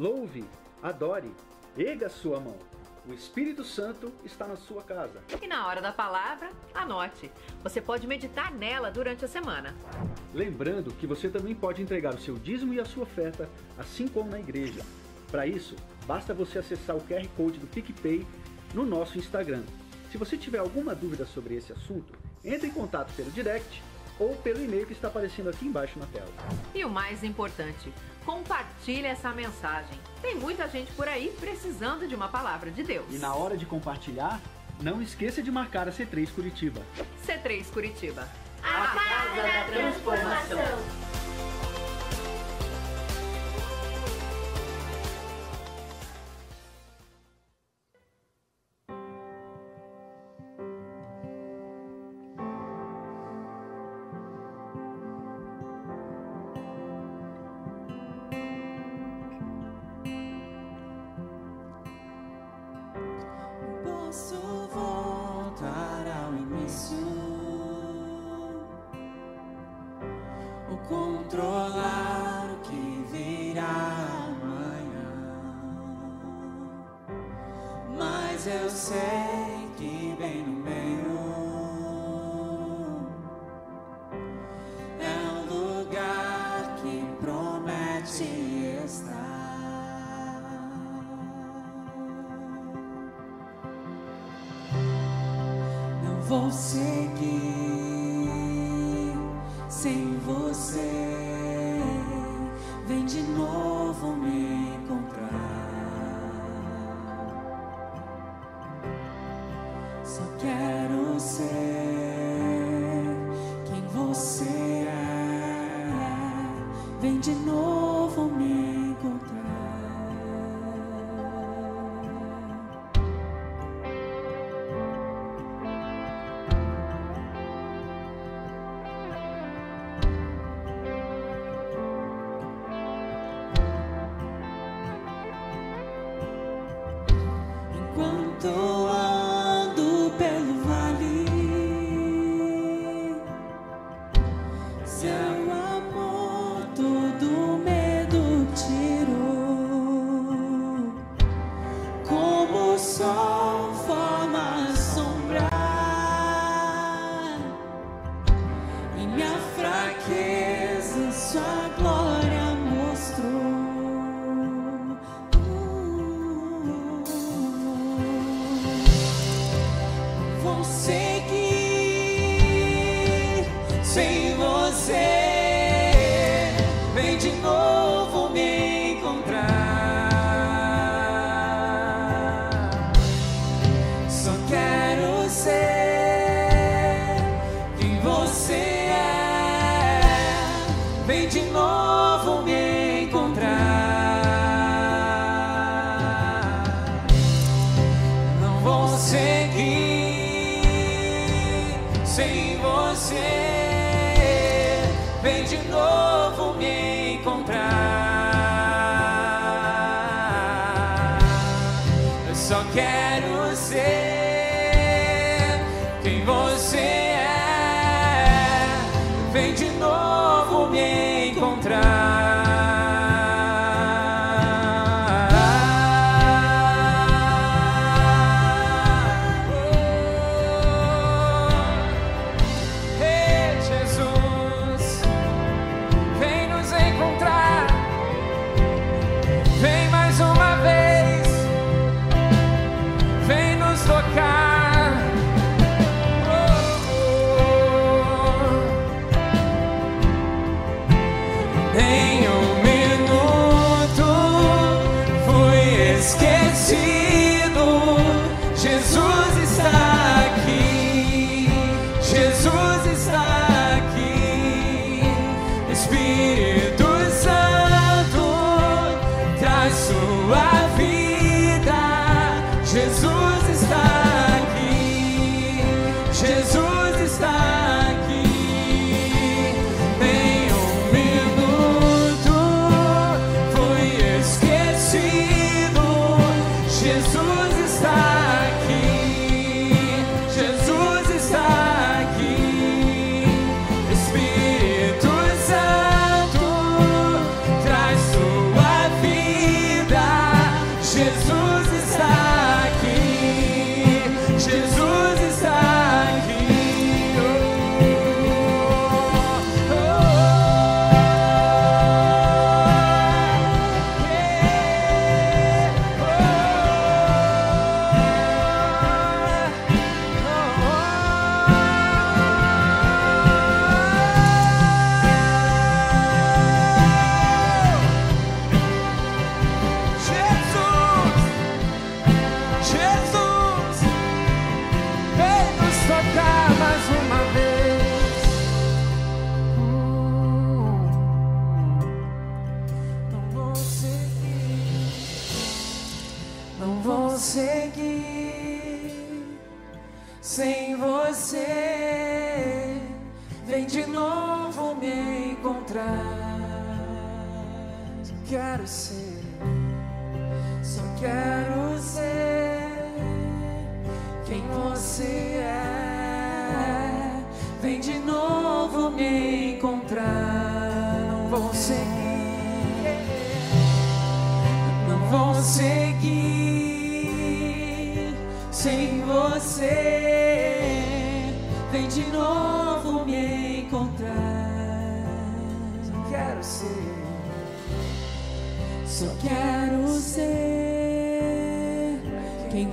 louve, adore, erga sua mão. O Espírito Santo está na sua casa. E na hora da palavra, anote. Você pode meditar nela durante a semana. Lembrando que você também pode entregar o seu dízimo e a sua oferta, assim como na igreja. Para isso, basta você acessar o QR Code do PicPay no nosso Instagram. Se você tiver alguma dúvida sobre esse assunto, entre em contato pelo direct ou pelo e-mail que está aparecendo aqui embaixo na tela. E o mais importante, compartilhe essa mensagem. Tem muita gente por aí precisando de uma palavra de Deus. E na hora de compartilhar, não esqueça de marcar a C3 Curitiba. C3 Curitiba. A Casa da Transformação. Não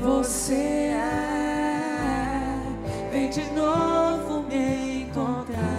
você é. Vem de novo me encontrar.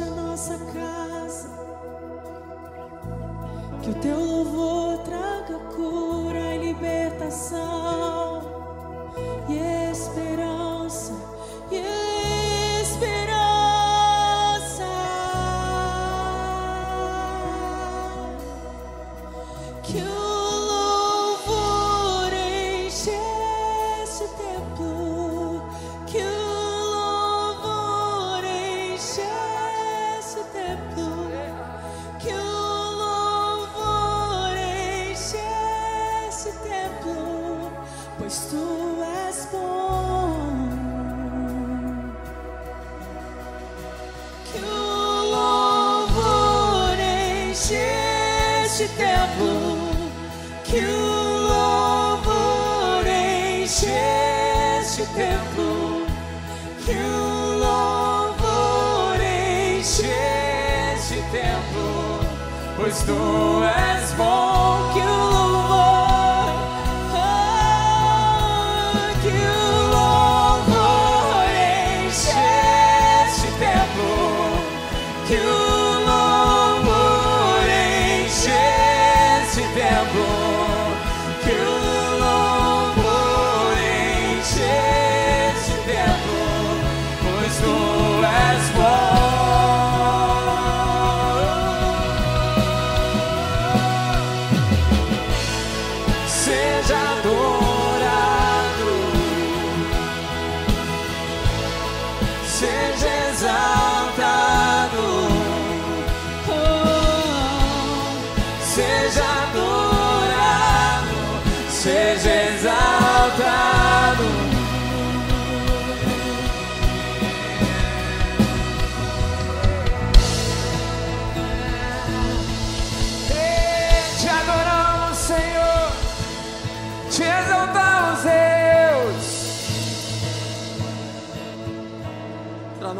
A nossa casa. Que o teu louvor traga cura e libertação e esperança.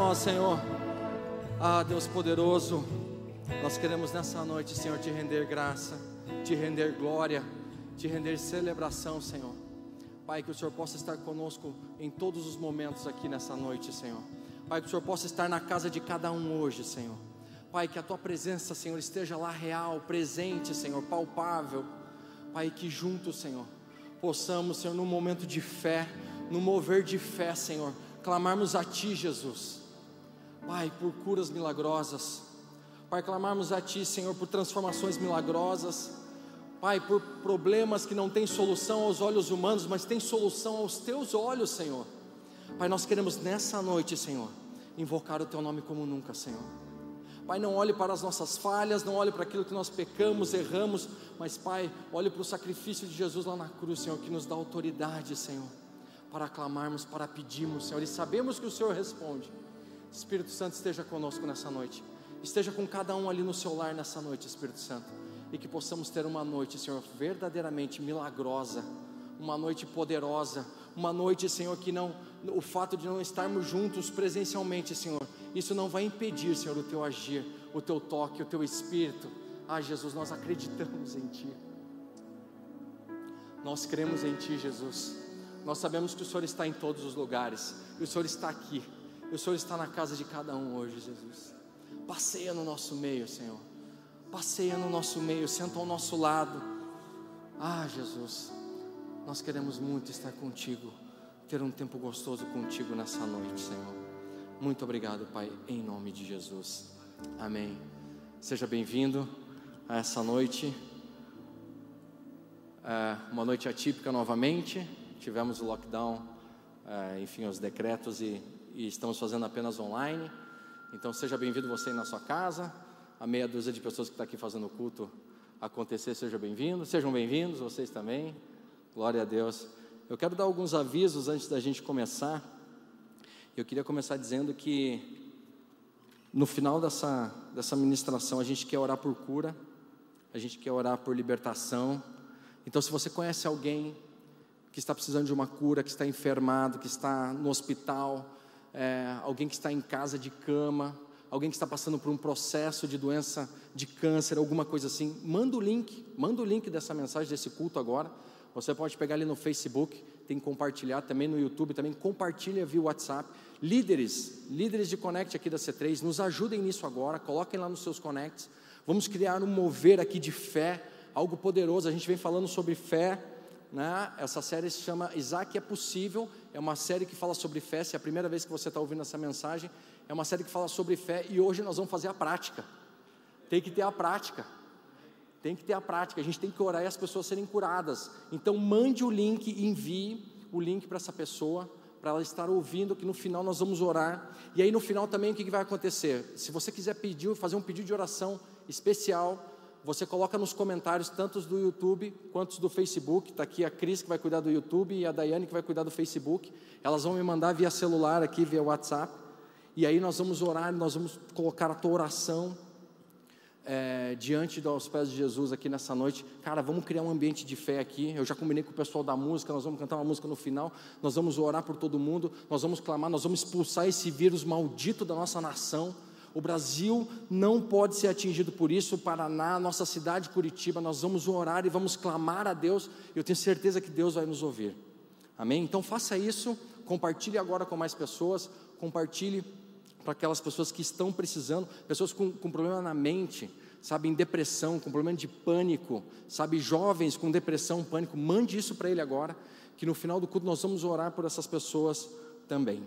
Nós, Senhor. Ah, Deus poderoso, nós queremos nessa noite, Senhor, te render graça, te render glória, te render celebração, Senhor. Pai, que o Senhor possa estar conosco em todos os momentos aqui nessa noite, Senhor. Pai, que o Senhor possa estar na casa de cada um hoje, Senhor. Pai, que a tua presença, Senhor, esteja lá real, presente, Senhor, palpável. Pai, que juntos, Senhor, possamos, Senhor, num momento de fé, no mover de fé, Senhor, clamarmos a Ti, Jesus. Pai, por curas milagrosas. Pai, clamarmos a Ti, Senhor, por transformações milagrosas. Pai, por problemas que não têm solução aos olhos humanos, mas têm solução aos Teus olhos, Senhor. Pai, nós queremos nessa noite, Senhor, invocar o Teu nome como nunca, Senhor. Pai, não olhe para as nossas falhas, não olhe para aquilo que nós pecamos, erramos, mas, Pai, olhe para o sacrifício de Jesus lá na cruz, Senhor, que nos dá autoridade, Senhor para clamarmos, para pedirmos, Senhor, e sabemos que o Senhor responde. Espírito Santo esteja conosco nessa noite, esteja com cada um ali no seu lar nessa noite, Espírito Santo, e que possamos ter uma noite, Senhor, verdadeiramente milagrosa, uma noite poderosa, uma noite, Senhor, que não, o fato de não estarmos juntos presencialmente, Senhor, isso não vai impedir, Senhor, o teu agir, o teu toque, o teu espírito. Ah, Jesus, nós acreditamos em Ti. Nós cremos em Ti, Jesus. Nós sabemos que o Senhor está em todos os lugares, e o Senhor está aqui, o Senhor está na casa de cada um hoje, Jesus. Passeia no nosso meio, Senhor. Passeia no nosso meio, senta ao nosso lado. Ah, Jesus, nós queremos muito estar contigo, ter um tempo gostoso contigo nessa noite, Senhor. Muito obrigado, Pai, em nome de Jesus. Amém. Seja bem-vindo a essa noite. É uma noite atípica novamente tivemos o lockdown, é, enfim, os decretos e, e, estamos fazendo apenas online. Então seja bem-vindo você aí na sua casa, a meia dúzia de pessoas que está aqui fazendo o culto acontecer, seja bem-vindo, sejam bem-vindos vocês também, glória a Deus. Eu quero dar alguns avisos antes da gente começar. Eu queria começar dizendo que no final dessa, dessa ministração a gente quer orar por cura, a gente quer orar por libertação. Então, se você conhece alguém que está precisando de uma cura, que está enfermado, que está no hospital, é, alguém que está em casa de cama, alguém que está passando por um processo de doença de câncer, alguma coisa assim, manda o link, manda o link dessa mensagem, desse culto agora. Você pode pegar ali no Facebook, tem que compartilhar também no YouTube, também compartilha via WhatsApp. Líderes, líderes de Connect aqui da C3, nos ajudem nisso agora, coloquem lá nos seus Connects. Vamos criar um mover aqui de fé, algo poderoso. A gente vem falando sobre fé né? Essa série se chama Isaac é Possível. É uma série que fala sobre fé. Se é a primeira vez que você está ouvindo essa mensagem, é uma série que fala sobre fé. E hoje nós vamos fazer a prática. Tem que ter a prática. Tem que ter a prática. A gente tem que orar e as pessoas serem curadas. Então, mande o link, envie o link para essa pessoa, para ela estar ouvindo, que no final nós vamos orar. E aí, no final também, o que vai acontecer? Se você quiser pedir, fazer um pedido de oração especial, você coloca nos comentários, tanto do YouTube quanto do Facebook. Está aqui a Cris que vai cuidar do YouTube e a Daiane que vai cuidar do Facebook. Elas vão me mandar via celular aqui, via WhatsApp. E aí nós vamos orar, nós vamos colocar a tua oração é, diante dos pés de Jesus aqui nessa noite. Cara, vamos criar um ambiente de fé aqui. Eu já combinei com o pessoal da música, nós vamos cantar uma música no final. Nós vamos orar por todo mundo, nós vamos clamar, nós vamos expulsar esse vírus maldito da nossa nação o Brasil não pode ser atingido por isso. O Paraná, nossa cidade Curitiba, nós vamos orar e vamos clamar a Deus. Eu tenho certeza que Deus vai nos ouvir. Amém? Então faça isso. Compartilhe agora com mais pessoas. Compartilhe para aquelas pessoas que estão precisando, pessoas com, com problema na mente, sabe, em depressão, com problema de pânico, sabe, jovens com depressão, pânico. Mande isso para ele agora, que no final do culto nós vamos orar por essas pessoas também.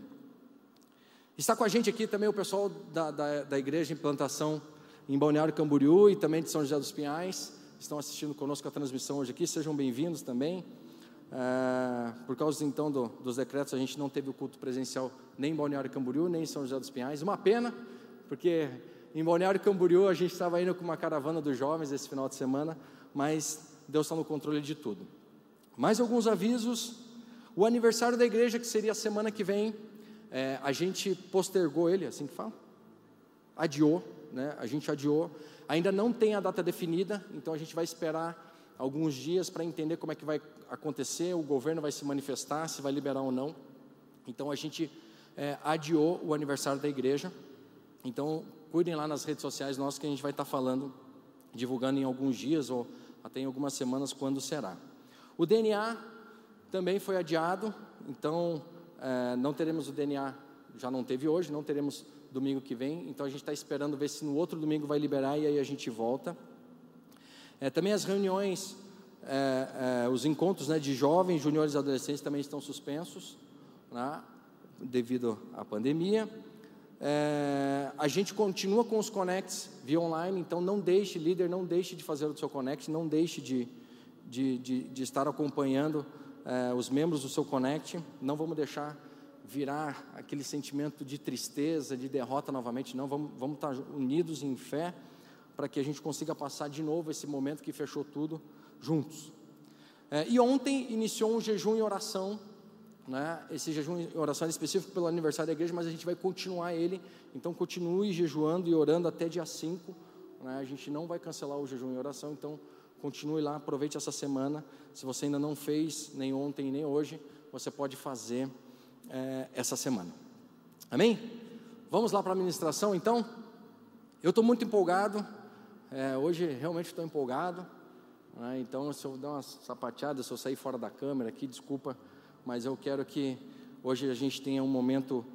Está com a gente aqui também o pessoal da, da, da igreja Implantação em Balneário Camboriú e também de São José dos Pinhais. Estão assistindo conosco a transmissão hoje aqui, sejam bem-vindos também. É, por causa então do, dos decretos, a gente não teve o culto presencial nem em Balneário Camboriú, nem em São José dos Pinhais. Uma pena, porque em Balneário Camboriú a gente estava indo com uma caravana dos jovens esse final de semana, mas Deus está no controle de tudo. Mais alguns avisos. O aniversário da igreja, que seria a semana que vem, é, a gente postergou ele, assim que fala? Adiou, né? A gente adiou. Ainda não tem a data definida, então a gente vai esperar alguns dias para entender como é que vai acontecer. O governo vai se manifestar, se vai liberar ou não. Então a gente é, adiou o aniversário da igreja. Então, cuidem lá nas redes sociais nossas que a gente vai estar falando, divulgando em alguns dias ou até em algumas semanas quando será. O DNA também foi adiado, então é, não teremos o DNA, já não teve hoje, não teremos domingo que vem, então a gente está esperando ver se no outro domingo vai liberar e aí a gente volta. É, também as reuniões, é, os encontros né, de jovens, juniores e adolescentes também estão suspensos, né, devido à pandemia. É, a gente continua com os connects via online, então não deixe, líder, não deixe de fazer o seu connect, não deixe de, de, de, de estar acompanhando é, os membros do seu connect, não vamos deixar virar aquele sentimento de tristeza, de derrota novamente, não, vamos, vamos estar unidos em fé para que a gente consiga passar de novo esse momento que fechou tudo juntos. É, e ontem iniciou um jejum e oração, né? esse jejum e oração é específico pelo aniversário da igreja, mas a gente vai continuar ele, então continue jejuando e orando até dia 5, né? a gente não vai cancelar o jejum e oração, então continue lá, aproveite essa semana, se você ainda não fez, nem ontem nem hoje, você pode fazer é, essa semana. Amém? Vamos lá para a ministração então? Eu estou muito empolgado, é, hoje realmente estou empolgado, né? então se eu dar uma sapateada, se eu sair fora da câmera aqui, desculpa, mas eu quero que hoje a gente tenha um momento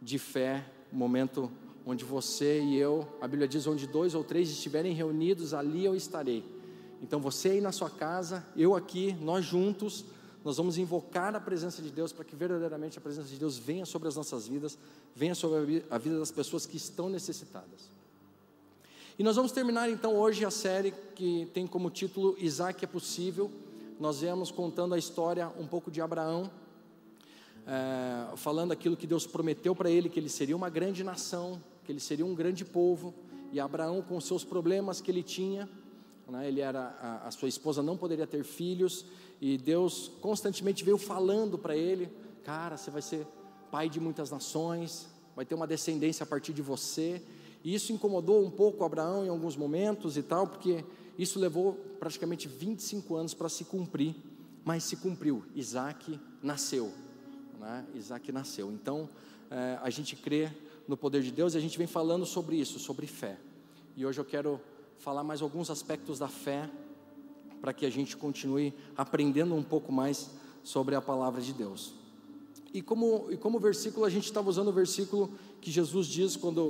de fé, um momento onde você e eu, a Bíblia diz, onde dois ou três estiverem reunidos, ali eu estarei. Então você aí na sua casa, eu aqui, nós juntos, nós vamos invocar a presença de Deus para que verdadeiramente a presença de Deus venha sobre as nossas vidas, venha sobre a vida das pessoas que estão necessitadas. E nós vamos terminar então hoje a série que tem como título Isaac é possível. Nós viemos contando a história um pouco de Abraão, é, falando aquilo que Deus prometeu para ele, que ele seria uma grande nação, que ele seria um grande povo, e Abraão com seus problemas que ele tinha, né, ele era a, a sua esposa não poderia ter filhos, e Deus constantemente veio falando para ele: Cara, você vai ser pai de muitas nações, vai ter uma descendência a partir de você. E isso incomodou um pouco Abraão em alguns momentos e tal, porque isso levou praticamente 25 anos para se cumprir, mas se cumpriu. Isaac nasceu. Né? Isaac nasceu. Então, é, a gente crê no poder de Deus e a gente vem falando sobre isso, sobre fé. E hoje eu quero falar mais alguns aspectos da fé para que a gente continue aprendendo um pouco mais sobre a palavra de Deus. E como, e como versículo, a gente estava usando o versículo que Jesus diz quando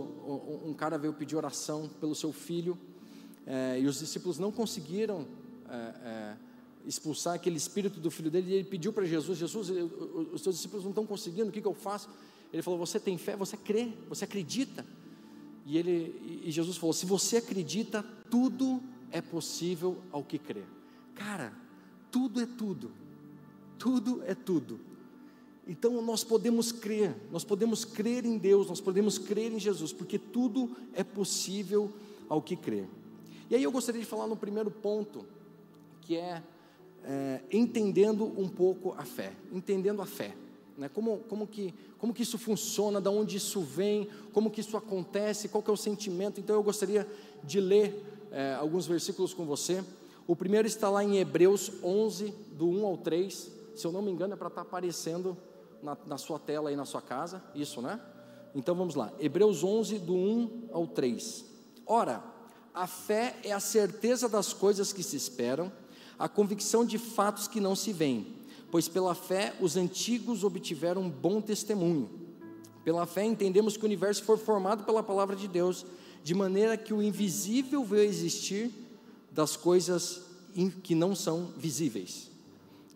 um cara veio pedir oração pelo seu filho, é, e os discípulos não conseguiram é, é, expulsar aquele espírito do filho dele, e ele pediu para Jesus: Jesus, os seus discípulos não estão conseguindo, o que, que eu faço? Ele falou: Você tem fé, você crê, você acredita. E, ele, e Jesus falou: Se você acredita, tudo é possível ao que crê. Cara, tudo é tudo. Tudo é tudo. Então nós podemos crer, nós podemos crer em Deus, nós podemos crer em Jesus, porque tudo é possível ao que crer. E aí eu gostaria de falar no primeiro ponto, que é, é entendendo um pouco a fé, entendendo a fé. Né? Como, como, que, como que isso funciona, de onde isso vem, como que isso acontece, qual que é o sentimento. Então eu gostaria de ler é, alguns versículos com você. O primeiro está lá em Hebreus 11, do 1 ao 3. Se eu não me engano, é para estar tá aparecendo na, na, sua tela aí na sua casa. Isso, né? Então vamos lá. Hebreus 11, do 1 ao 3. Ora, a fé é a certeza das coisas que se esperam, a convicção de fatos que não se veem. Pois pela fé os antigos obtiveram um bom testemunho. Pela fé entendemos que o universo foi formado pela palavra de Deus, de maneira que o invisível veio existir das coisas que não são visíveis.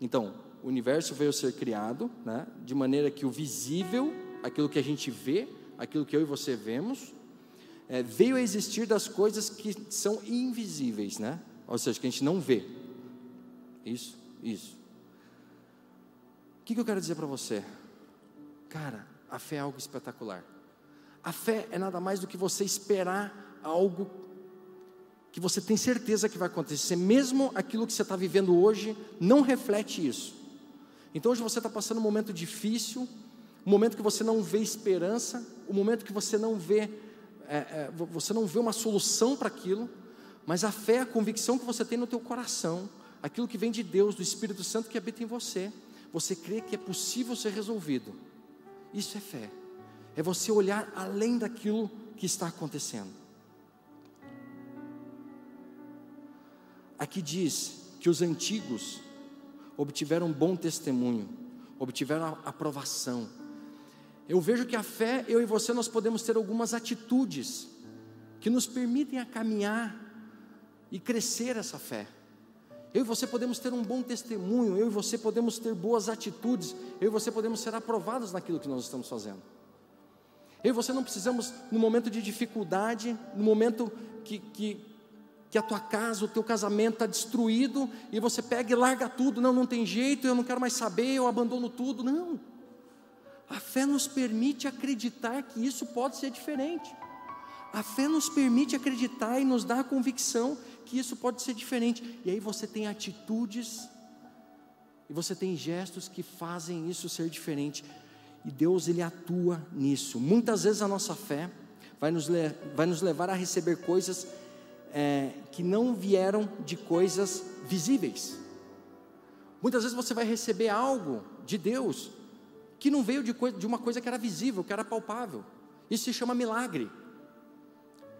Então, o universo veio ser criado, né, de maneira que o visível, aquilo que a gente vê, aquilo que eu e você vemos, é, veio a existir das coisas que são invisíveis, né? Ou seja, que a gente não vê. Isso, isso. O que, que eu quero dizer para você? Cara, a fé é algo espetacular. A fé é nada mais do que você esperar algo que você tem certeza que vai acontecer, mesmo aquilo que você está vivendo hoje não reflete isso. Então hoje você está passando um momento difícil, um momento que você não vê esperança, um momento que você não vê, é, é, você não vê uma solução para aquilo, mas a fé, a convicção que você tem no teu coração, aquilo que vem de Deus, do Espírito Santo que habita em você, você crê que é possível ser resolvido. Isso é fé. É você olhar além daquilo que está acontecendo. Aqui diz que os antigos obtiveram bom testemunho, obtiveram aprovação. Eu vejo que a fé, eu e você, nós podemos ter algumas atitudes que nos permitem a caminhar e crescer essa fé. Eu e você podemos ter um bom testemunho, eu e você podemos ter boas atitudes, eu e você podemos ser aprovados naquilo que nós estamos fazendo. Eu e você não precisamos, no momento de dificuldade, no momento que, que, que a tua casa, o teu casamento está destruído, e você pega e larga tudo, não, não tem jeito, eu não quero mais saber, eu abandono tudo. Não. A fé nos permite acreditar que isso pode ser diferente. A fé nos permite acreditar e nos dá a convicção que isso pode ser diferente. E aí você tem atitudes e você tem gestos que fazem isso ser diferente. E Deus ele atua nisso. Muitas vezes a nossa fé vai nos, vai nos levar a receber coisas é, que não vieram de coisas visíveis. Muitas vezes você vai receber algo de Deus que não veio de, de uma coisa que era visível, que era palpável. Isso se chama milagre.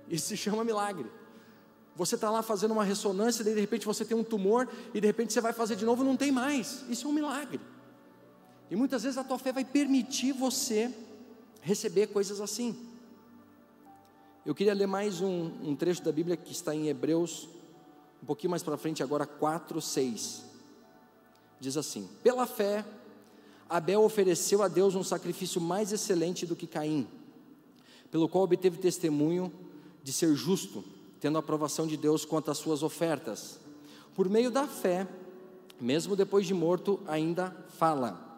Isso se chama milagre. Você está lá fazendo uma ressonância, e de repente você tem um tumor, e de repente você vai fazer de novo e não tem mais. Isso é um milagre. E muitas vezes a tua fé vai permitir você receber coisas assim. Eu queria ler mais um, um trecho da Bíblia que está em Hebreus, um pouquinho mais para frente, agora 4, 6. Diz assim: Pela fé, Abel ofereceu a Deus um sacrifício mais excelente do que Caim, pelo qual obteve testemunho de ser justo, tendo a aprovação de Deus quanto às suas ofertas. Por meio da fé, mesmo depois de morto, ainda fala.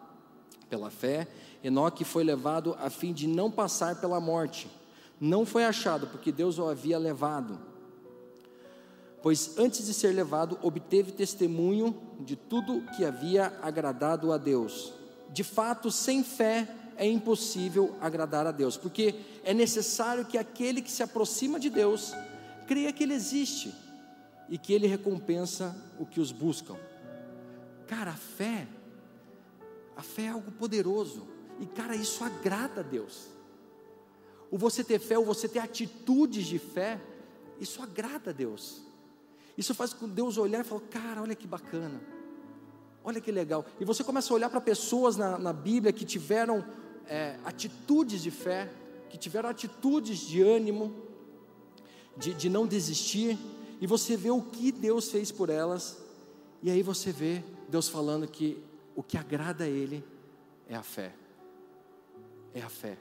Pela fé, Enoque foi levado a fim de não passar pela morte. Não foi achado, porque Deus o havia levado. Pois antes de ser levado, obteve testemunho de tudo que havia agradado a Deus. De fato, sem fé é impossível agradar a Deus, porque é necessário que aquele que se aproxima de Deus creia que Ele existe e que Ele recompensa o que os buscam. Cara, a fé, a fé é algo poderoso, e cara, isso agrada a Deus. O você ter fé, ou você ter atitudes de fé, isso agrada a Deus. Isso faz com Deus olhar e falar: cara, olha que bacana, olha que legal. E você começa a olhar para pessoas na, na Bíblia que tiveram é, atitudes de fé, que tiveram atitudes de ânimo, de, de não desistir, e você vê o que Deus fez por elas, e aí você vê Deus falando que o que agrada a Ele é a fé. É a fé.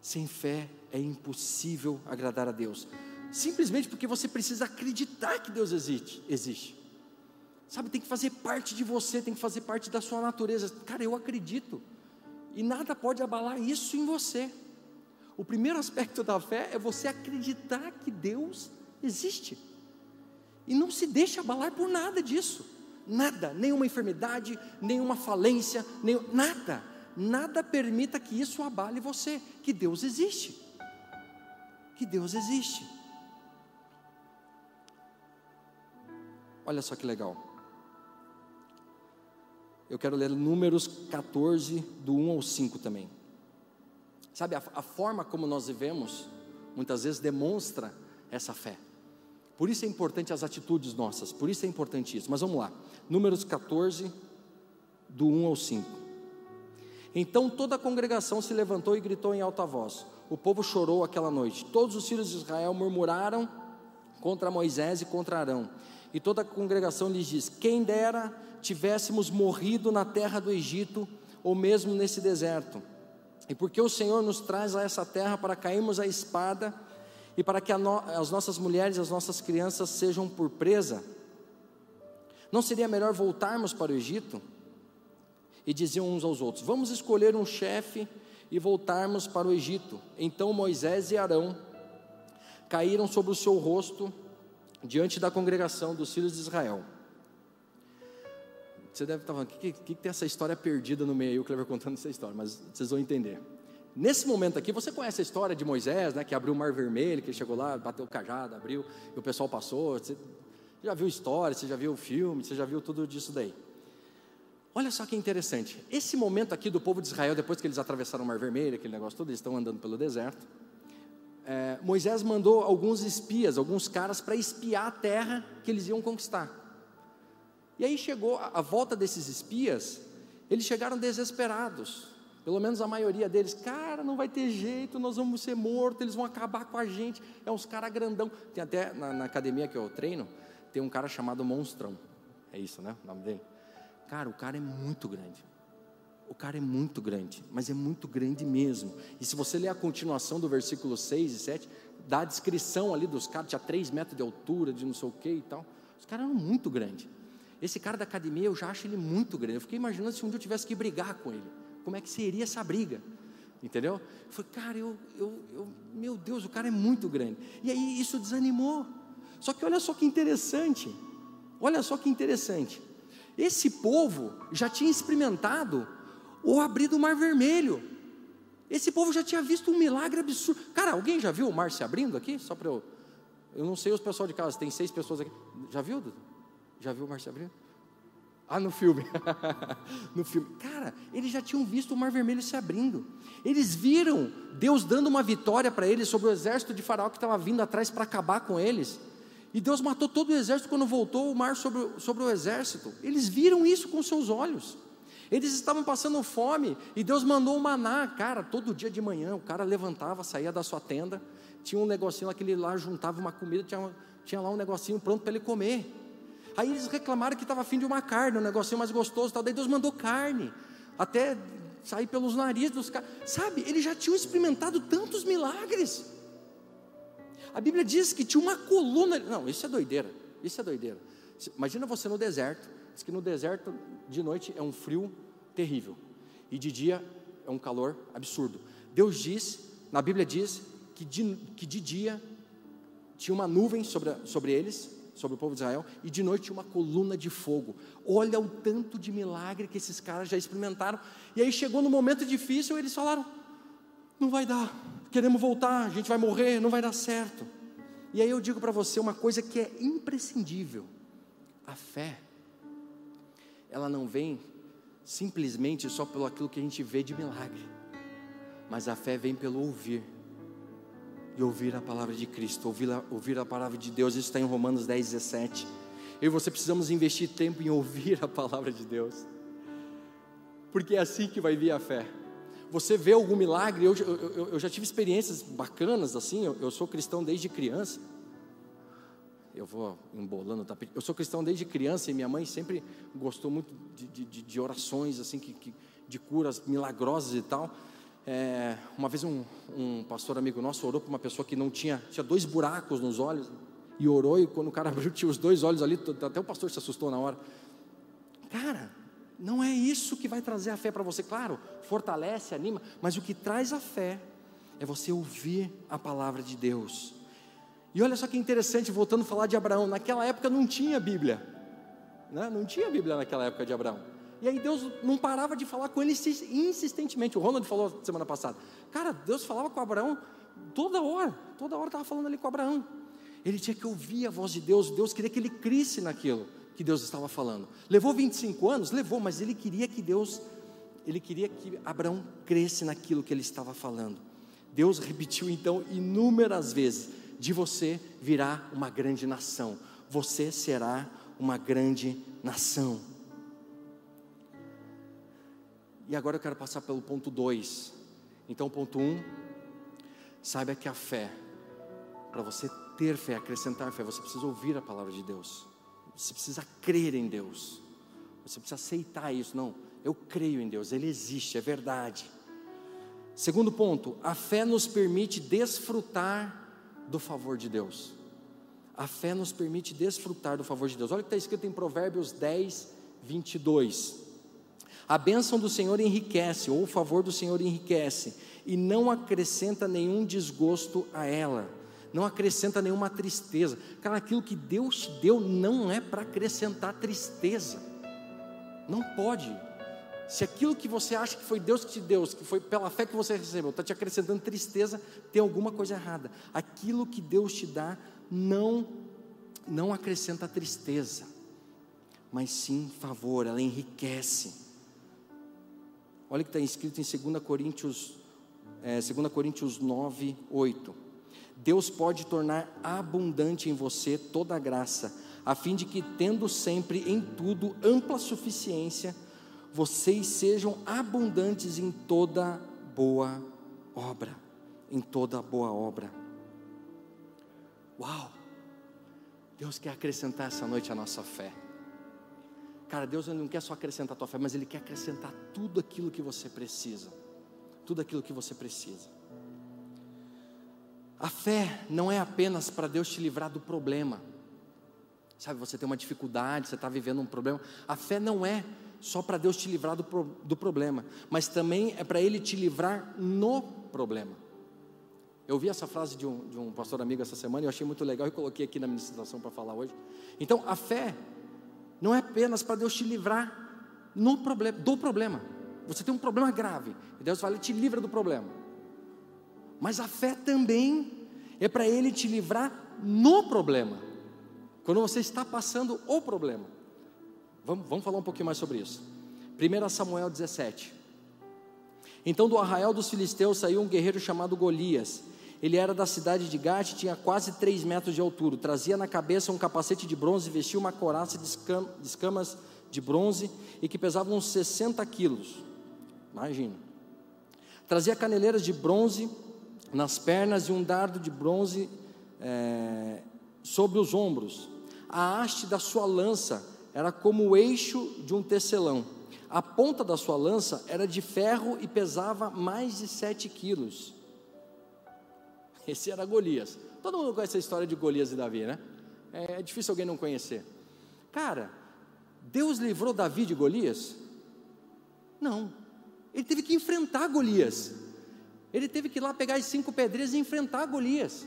Sem fé é impossível agradar a Deus. Simplesmente porque você precisa acreditar que Deus existe. existe. Sabe, tem que fazer parte de você, tem que fazer parte da sua natureza. Cara, eu acredito. E nada pode abalar isso em você. O primeiro aspecto da fé é você acreditar que Deus existe. E não se deixe abalar por nada disso. Nada, nenhuma enfermidade, nenhuma falência, nem, nada. Nada permita que isso abale você, que Deus existe. Que Deus existe. Olha só que legal. Eu quero ler Números 14, do 1 ao 5 também. Sabe, a, a forma como nós vivemos, muitas vezes demonstra essa fé. Por isso é importante as atitudes nossas, por isso é importante isso. Mas vamos lá, Números 14, do 1 ao 5. Então toda a congregação se levantou e gritou em alta voz. O povo chorou aquela noite. Todos os filhos de Israel murmuraram contra Moisés e contra Arão. E toda a congregação lhes diz: Quem dera tivéssemos morrido na terra do Egito, ou mesmo nesse deserto. E porque o Senhor nos traz a essa terra para cairmos a espada e para que no, as nossas mulheres as nossas crianças sejam por presa, não seria melhor voltarmos para o Egito? E diziam uns aos outros: Vamos escolher um chefe e voltarmos para o Egito. Então Moisés e Arão caíram sobre o seu rosto diante da congregação dos filhos de Israel. Você deve estar falando, o que, que, que, tem essa história perdida no meio? O Cleber contando essa história, mas vocês vão entender. Nesse momento aqui, você conhece a história de Moisés, né, que abriu o Mar Vermelho, que chegou lá, bateu o cajado, abriu, e o pessoal passou. Você já viu história, você já viu o filme, você já viu tudo disso daí. Olha só que interessante. Esse momento aqui do povo de Israel, depois que eles atravessaram o Mar Vermelho, aquele negócio todo, eles estão andando pelo deserto. É, Moisés mandou alguns espias, alguns caras, para espiar a terra que eles iam conquistar. E aí chegou a, a volta desses espias, eles chegaram desesperados. Pelo menos a maioria deles, cara, não vai ter jeito, nós vamos ser mortos, eles vão acabar com a gente. É uns caras grandão. Tem até na, na, academia que eu treino, tem um cara chamado Monstrão. É isso, né? O nome dele. Cara, o cara é muito grande. O cara é muito grande, mas é muito grande mesmo. E se você ler a continuação do versículo 6 e 7, dá a descrição ali dos caras, tinha 3 metros de altura, de não sei o que e tal. Os caras eram muito grandes. Esse cara da academia, eu já acho ele muito grande. Eu fiquei imaginando se um dia eu tivesse que brigar com ele. Como é que seria essa briga? Entendeu? Eu falei, cara, eu, eu, eu, meu Deus, o cara é muito grande. E aí isso desanimou. Só que olha só que interessante. Olha só que interessante. Esse povo já tinha experimentado o abrir do mar vermelho. Esse povo já tinha visto um milagre absurdo. Cara, alguém já viu o mar se abrindo aqui? Só para eu. Eu não sei os pessoal de casa, tem seis pessoas aqui. Já viu, Dudu? Já viu o mar se abrindo? Ah, no filme. no filme. Cara, eles já tinham visto o mar vermelho se abrindo. Eles viram Deus dando uma vitória para eles sobre o exército de Faraó que estava vindo atrás para acabar com eles. E Deus matou todo o exército quando voltou o mar sobre, sobre o exército. Eles viram isso com seus olhos. Eles estavam passando fome e Deus mandou o maná. Cara, todo dia de manhã o cara levantava, saía da sua tenda, tinha um negocinho lá que ele lá juntava uma comida, tinha, tinha lá um negocinho pronto para ele comer. Aí eles reclamaram que estava afim de uma carne, um negocinho mais gostoso, tal. daí Deus mandou carne, até sair pelos narizes dos caras. Sabe, eles já tinham experimentado tantos milagres. A Bíblia diz que tinha uma coluna. Não, isso é doideira. Isso é doideira. Imagina você no deserto. Diz que no deserto, de noite, é um frio terrível. E de dia é um calor absurdo. Deus diz, na Bíblia diz, que de, que de dia tinha uma nuvem sobre, sobre eles, sobre o povo de Israel, e de noite uma coluna de fogo. Olha o tanto de milagre que esses caras já experimentaram. E aí chegou no momento difícil, eles falaram: não vai dar, queremos voltar, a gente vai morrer, não vai dar certo. E aí eu digo para você uma coisa que é imprescindível: a fé, ela não vem simplesmente só pelo aquilo que a gente vê de milagre, mas a fé vem pelo ouvir. E ouvir a palavra de Cristo, ouvir a, ouvir a palavra de Deus, isso está em Romanos 10, 17. Eu e você precisamos investir tempo em ouvir a palavra de Deus, porque é assim que vai vir a fé você vê algum milagre. Eu, eu, eu já tive experiências bacanas assim. Eu, eu, sou cristão desde criança. Eu vou embolando o tapete. Eu sou cristão desde criança e minha mãe sempre gostou muito de, de, de orações assim, que, que, de curas milagrosas e tal. É, uma vez um, um, pastor amigo nosso orou para uma pessoa que não tinha, tinha dois buracos nos olhos e orou e quando o cara abriu tinha os dois olhos ali, até o pastor se assustou na hora. Cara, não é isso que vai trazer a fé para você, claro, fortalece, anima, mas o que traz a fé é você ouvir a palavra de Deus. E olha só que interessante, voltando a falar de Abraão, naquela época não tinha Bíblia, né? não tinha Bíblia naquela época de Abraão. E aí Deus não parava de falar com ele insistentemente. O Ronald falou semana passada, cara, Deus falava com Abraão toda hora, toda hora estava falando ali com Abraão. Ele tinha que ouvir a voz de Deus, Deus queria que ele cresce naquilo que Deus estava falando. Levou 25 anos? Levou, mas ele queria que Deus, ele queria que Abraão cresce naquilo que ele estava falando. Deus repetiu então inúmeras vezes: de você virá uma grande nação, você será uma grande nação. E agora eu quero passar pelo ponto 2. Então, ponto 1, um, saiba que a fé, para você ter fé, acrescentar fé, você precisa ouvir a palavra de Deus. Você precisa crer em Deus. Você precisa aceitar isso. Não, eu creio em Deus, Ele existe, é verdade. Segundo ponto, a fé nos permite desfrutar do favor de Deus. A fé nos permite desfrutar do favor de Deus. Olha o que está escrito em Provérbios 10, 22. A bênção do Senhor enriquece, ou o favor do Senhor enriquece, e não acrescenta nenhum desgosto a ela não acrescenta nenhuma tristeza. Cara, aquilo que Deus te deu não é para acrescentar tristeza. Não pode. Se aquilo que você acha que foi Deus que te deu, que foi pela fé que você recebeu, está te acrescentando tristeza, tem alguma coisa errada. Aquilo que Deus te dá não não acrescenta tristeza, mas sim favor, ela enriquece. Olha o que está escrito em 2 Coríntios, é, 2 Coríntios 9, 8. Deus pode tornar abundante em você toda a graça, a fim de que, tendo sempre em tudo ampla suficiência, vocês sejam abundantes em toda boa obra. Em toda boa obra. Uau! Deus quer acrescentar essa noite a nossa fé. Cara, Deus não quer só acrescentar a tua fé, mas Ele quer acrescentar tudo aquilo que você precisa. Tudo aquilo que você precisa. A fé não é apenas para Deus te livrar do problema. Sabe, você tem uma dificuldade, você está vivendo um problema. A fé não é só para Deus te livrar do, do problema, mas também é para Ele te livrar no problema. Eu ouvi essa frase de um, de um pastor amigo essa semana e eu achei muito legal e coloquei aqui na minha situação para falar hoje. Então, a fé não é apenas para Deus te livrar no problema, do problema. Você tem um problema grave, e Deus vai e te livra do problema. Mas a fé também é para Ele te livrar no problema, quando você está passando o problema. Vamos, vamos falar um pouquinho mais sobre isso. 1 Samuel 17. Então do arraial dos filisteus saiu um guerreiro chamado Golias. Ele era da cidade de Gate, tinha quase 3 metros de altura. Trazia na cabeça um capacete de bronze, vestia uma coraça de, de escamas de bronze e que pesava uns 60 quilos. Imagina. Trazia caneleiras de bronze nas pernas e um dardo de bronze é, sobre os ombros. A haste da sua lança era como o eixo de um tecelão. A ponta da sua lança era de ferro e pesava mais de sete quilos. Esse era Golias. Todo mundo conhece a história de Golias e Davi, né? É, é difícil alguém não conhecer. Cara, Deus livrou Davi de Golias? Não. Ele teve que enfrentar Golias. Ele teve que ir lá pegar as cinco pedreiras e enfrentar Golias.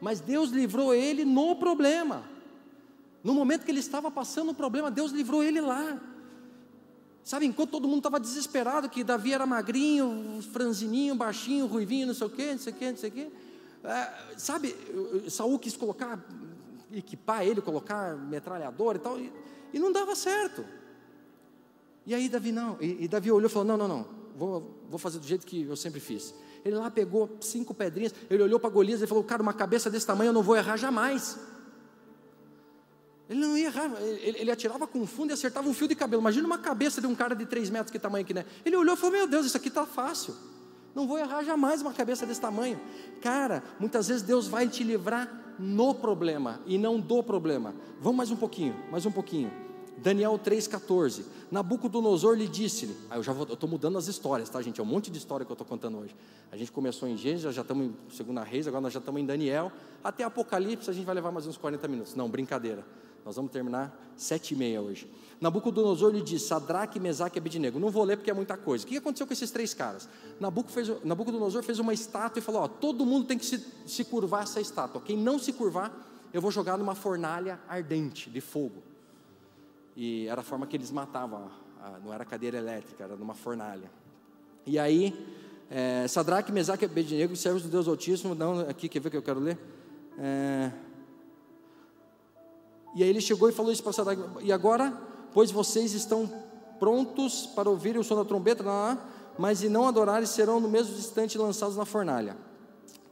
Mas Deus livrou ele no problema. No momento que ele estava passando o problema, Deus livrou ele lá. Sabe, enquanto todo mundo estava desesperado, que Davi era magrinho, franzininho, baixinho, ruivinho, não sei o quê, não sei o quê, não sei o quê. É, sabe, Saul quis colocar, equipar ele, colocar metralhador e tal, e, e não dava certo. E aí Davi não, e, e Davi olhou e falou: não, não, não, vou, vou fazer do jeito que eu sempre fiz. Ele lá pegou cinco pedrinhas, ele olhou para Golias e falou: cara, uma cabeça desse tamanho eu não vou errar jamais. Ele não ia errar, ele, ele, atirava com fundo e acertava um fio de cabelo. Imagina uma cabeça de um cara de 3 metros que tamanho aqui, né? Ele olhou e falou: Meu Deus, isso aqui está fácil. Não vou errar jamais uma cabeça desse tamanho. Cara, muitas vezes Deus vai te livrar no problema e não do problema. Vamos mais um pouquinho, mais um pouquinho. Daniel 3,14. Nabucodonosor lhe disse-lhe. Ah, eu já estou mudando as histórias, tá, gente? É um monte de história que eu estou contando hoje. A gente começou em Gênesis, já estamos em Segunda Reis, agora nós já estamos em Daniel. Até Apocalipse a gente vai levar mais uns 40 minutos. Não, brincadeira. Nós vamos terminar sete e meia hoje. Nabucodonosor lhe disse, Sadraque, Mesaque e Abednego. Não vou ler porque é muita coisa. O que aconteceu com esses três caras? Nabucodonosor fez uma estátua e falou, ó, todo mundo tem que se, se curvar essa estátua. Quem não se curvar, eu vou jogar numa fornalha ardente de fogo. E era a forma que eles matavam, não era cadeira elétrica, era numa fornalha. E aí, é, Sadraque, Mesaque e Abednego, servos do Deus Altíssimo, não, aqui, quer ver que eu quero ler? É, e aí ele chegou e falou isso para Sadraque: E agora, pois vocês estão prontos para ouvir o som da trombeta, mas e não adorarem, serão no mesmo instante lançados na fornalha.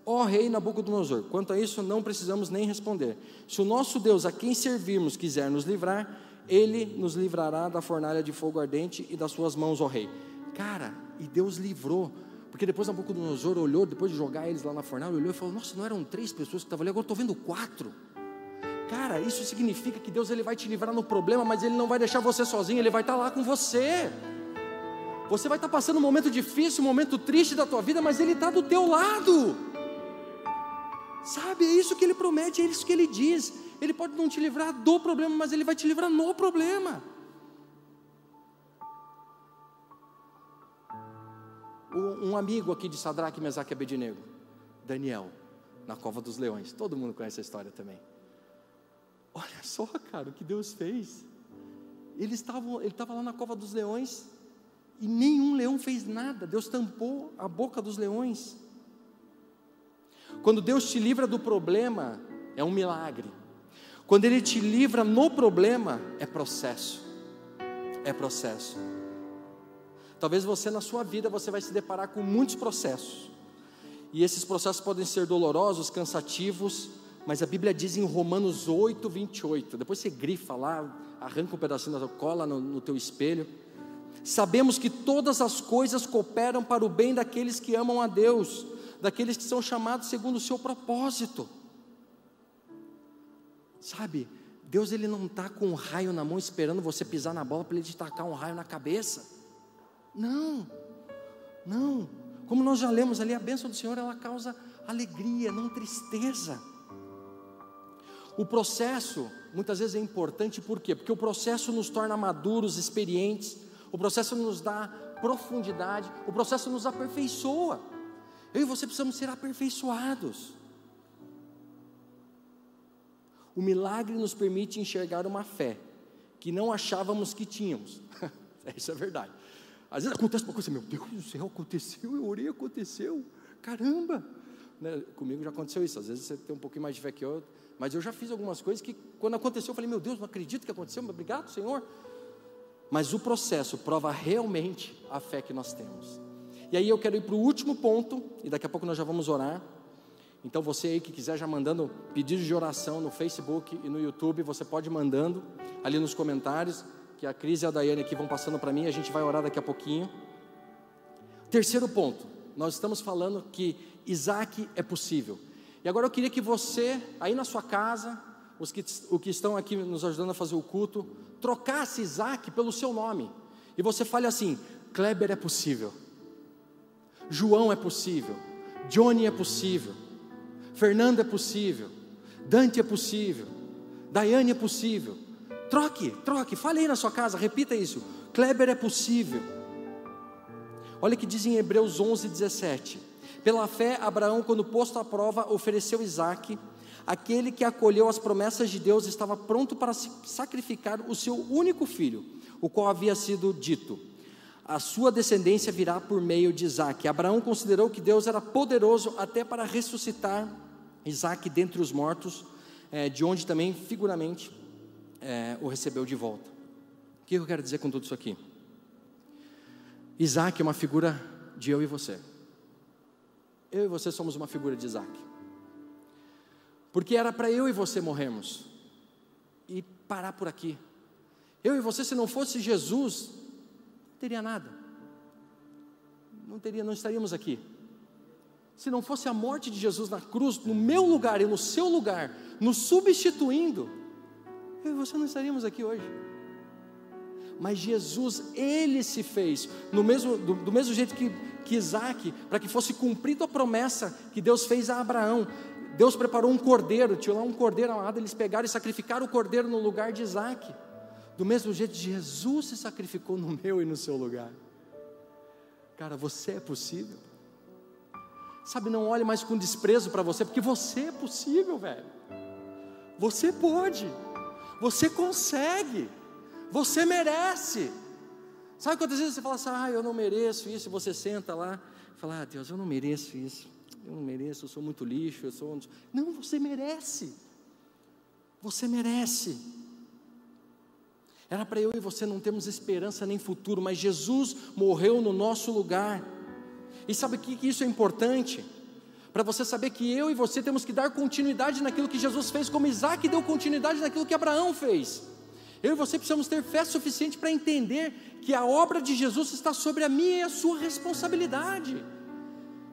Ó rei Nabucodonosor, quanto a isso não precisamos nem responder. Se o nosso Deus, a quem servirmos, quiser nos livrar, ele nos livrará da fornalha de fogo ardente e das suas mãos, ó rei. Cara, e Deus livrou, porque depois Nabucodonosor olhou, depois de jogar eles lá na fornalha, olhou e falou: Nossa, não eram três pessoas que estavam ali, agora estou vendo quatro. Cara, isso significa que Deus ele vai te livrar no problema, mas Ele não vai deixar você sozinho, Ele vai estar lá com você. Você vai estar passando um momento difícil, um momento triste da tua vida, mas Ele está do teu lado. Sabe, é isso que Ele promete, é isso que Ele diz. Ele pode não te livrar do problema, mas Ele vai te livrar no problema. Um amigo aqui de Sadraque, Mesaque e Abednego, Daniel, na cova dos leões. Todo mundo conhece a história também. Olha só, cara, o que Deus fez. Ele estava, lá na cova dos leões e nenhum leão fez nada. Deus tampou a boca dos leões. Quando Deus te livra do problema, é um milagre. Quando Ele te livra no problema, é processo. É processo. Talvez você na sua vida você vai se deparar com muitos processos. E esses processos podem ser dolorosos, cansativos, mas a Bíblia diz em Romanos 8, 28. Depois você grifa lá, arranca um pedacinho da cola no, no teu espelho. Sabemos que todas as coisas cooperam para o bem daqueles que amam a Deus, daqueles que são chamados segundo o seu propósito. Sabe, Deus ele não está com um raio na mão esperando você pisar na bola para ele te tacar um raio na cabeça. Não, não. Como nós já lemos ali, a bênção do Senhor ela causa alegria, não tristeza. O processo muitas vezes é importante por quê? Porque o processo nos torna maduros, experientes, o processo nos dá profundidade, o processo nos aperfeiçoa. Eu e você precisamos ser aperfeiçoados. O milagre nos permite enxergar uma fé que não achávamos que tínhamos. Isso é verdade. Às vezes acontece uma coisa, meu Deus do céu, aconteceu, eu orei, aconteceu, caramba. Né? Comigo já aconteceu isso, às vezes você tem um pouquinho mais de fé que eu, mas eu já fiz algumas coisas que, quando aconteceu, eu falei, meu Deus, não acredito que aconteceu, mas obrigado, Senhor. Mas o processo prova realmente a fé que nós temos. E aí eu quero ir para o último ponto, e daqui a pouco nós já vamos orar. Então você aí que quiser já mandando pedidos de oração no Facebook e no YouTube, você pode mandando ali nos comentários, que a Cris e a Daiane aqui vão passando para mim, a gente vai orar daqui a pouquinho. Terceiro ponto, nós estamos falando que Isaac é possível. E agora eu queria que você, aí na sua casa, os que, os que estão aqui nos ajudando a fazer o culto, trocasse Isaac pelo seu nome. E você fale assim: Kleber é possível, João é possível, Johnny é possível, Fernando é possível, Dante é possível, Daiane é possível. Troque, troque, fale aí na sua casa, repita isso. Kleber é possível. Olha o que diz em Hebreus 11, 17. Pela fé, Abraão, quando posto à prova, ofereceu Isaac. Aquele que acolheu as promessas de Deus estava pronto para sacrificar o seu único filho, o qual havia sido dito: A sua descendência virá por meio de Isaac. Abraão considerou que Deus era poderoso até para ressuscitar Isaac dentre os mortos, é, de onde também, figuramente, é, o recebeu de volta. O que eu quero dizer com tudo isso aqui? Isaac é uma figura de eu e você. Eu e você somos uma figura de Isaac. Porque era para eu e você morrermos e parar por aqui. Eu e você, se não fosse Jesus, não teria nada. Não teria, não estaríamos aqui se não fosse a morte de Jesus na cruz, no meu lugar e no seu lugar, nos substituindo, eu e você não estaríamos aqui hoje. Mas Jesus, ele se fez, no mesmo, do, do mesmo jeito que, que Isaac, para que fosse cumprida a promessa que Deus fez a Abraão. Deus preparou um cordeiro, tinha lá um cordeiro amado, eles pegaram e sacrificaram o cordeiro no lugar de Isaac. Do mesmo jeito, Jesus se sacrificou no meu e no seu lugar. Cara, você é possível. Sabe, não olhe mais com desprezo para você, porque você é possível, velho. Você pode, você consegue, você merece. Sabe quantas vezes você fala assim, ah, eu não mereço isso, e você senta lá e fala, ah, Deus, eu não mereço isso, eu não mereço, eu sou muito lixo, eu sou. Não, você merece, você merece. Era para eu e você não termos esperança nem futuro, mas Jesus morreu no nosso lugar. E sabe o que isso é importante? Para você saber que eu e você temos que dar continuidade naquilo que Jesus fez, como Isaac deu continuidade naquilo que Abraão fez. Eu e você precisamos ter fé suficiente para entender que a obra de Jesus está sobre a minha e a sua responsabilidade.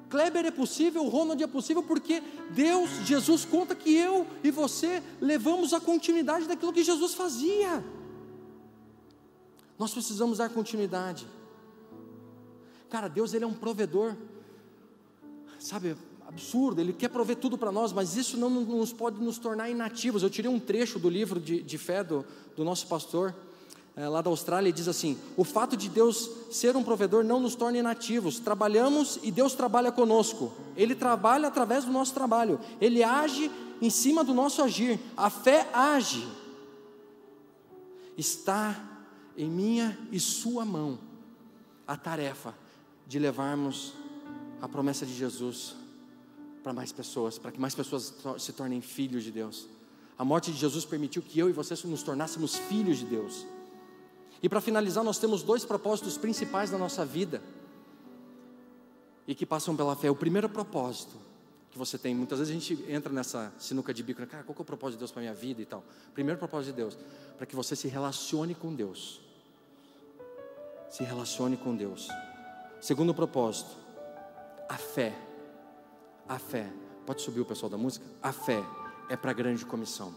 Kleber é possível, Ronald é possível, porque Deus, Jesus, conta que eu e você levamos a continuidade daquilo que Jesus fazia. Nós precisamos dar continuidade. Cara, Deus ele é um provedor, sabe, absurdo, Ele quer prover tudo para nós, mas isso não nos pode nos tornar inativos. Eu tirei um trecho do livro de, de fé do, do nosso pastor, é, lá da Austrália, e diz assim: O fato de Deus ser um provedor não nos torna inativos. Trabalhamos e Deus trabalha conosco. Ele trabalha através do nosso trabalho. Ele age em cima do nosso agir. A fé age. Está em minha e sua mão a tarefa de levarmos a promessa de Jesus para mais pessoas, para que mais pessoas se tornem filhos de Deus. A morte de Jesus permitiu que eu e você nos tornássemos filhos de Deus. E para finalizar, nós temos dois propósitos principais da nossa vida e que passam pela fé. O primeiro propósito que você tem, muitas vezes a gente entra nessa sinuca de bico, né? cara, qual é o propósito de Deus para minha vida e tal. Primeiro propósito de Deus, para que você se relacione com Deus. Se relacione com Deus. Segundo propósito, a fé. A fé. Pode subir o pessoal da música? A fé é para a grande comissão.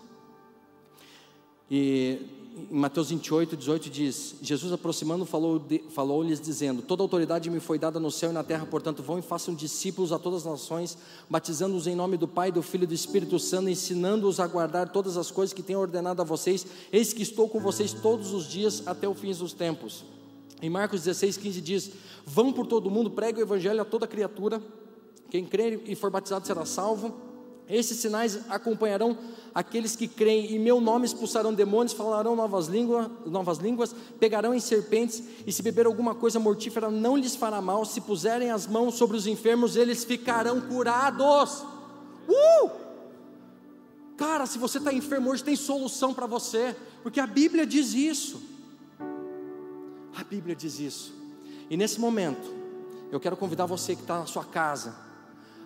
E em Mateus 28, 18 diz: Jesus aproximando falou-lhes falou dizendo: Toda autoridade me foi dada no céu e na terra, portanto, vão e façam discípulos a todas as nações, batizando-os em nome do Pai, do Filho e do Espírito Santo, ensinando-os a guardar todas as coisas que tenho ordenado a vocês. Eis que estou com vocês todos os dias até o fim dos tempos. Em Marcos 16, 15 diz: Vão por todo o mundo, pregue o evangelho a toda criatura. Quem crer e for batizado será salvo esses sinais acompanharão aqueles que creem, e meu nome expulsarão demônios, falarão novas, língua, novas línguas, pegarão em serpentes, e se beber alguma coisa mortífera não lhes fará mal, se puserem as mãos sobre os enfermos, eles ficarão curados. Uh! Cara, se você está enfermo hoje, tem solução para você, porque a Bíblia diz isso. A Bíblia diz isso. E nesse momento, eu quero convidar você que está na sua casa,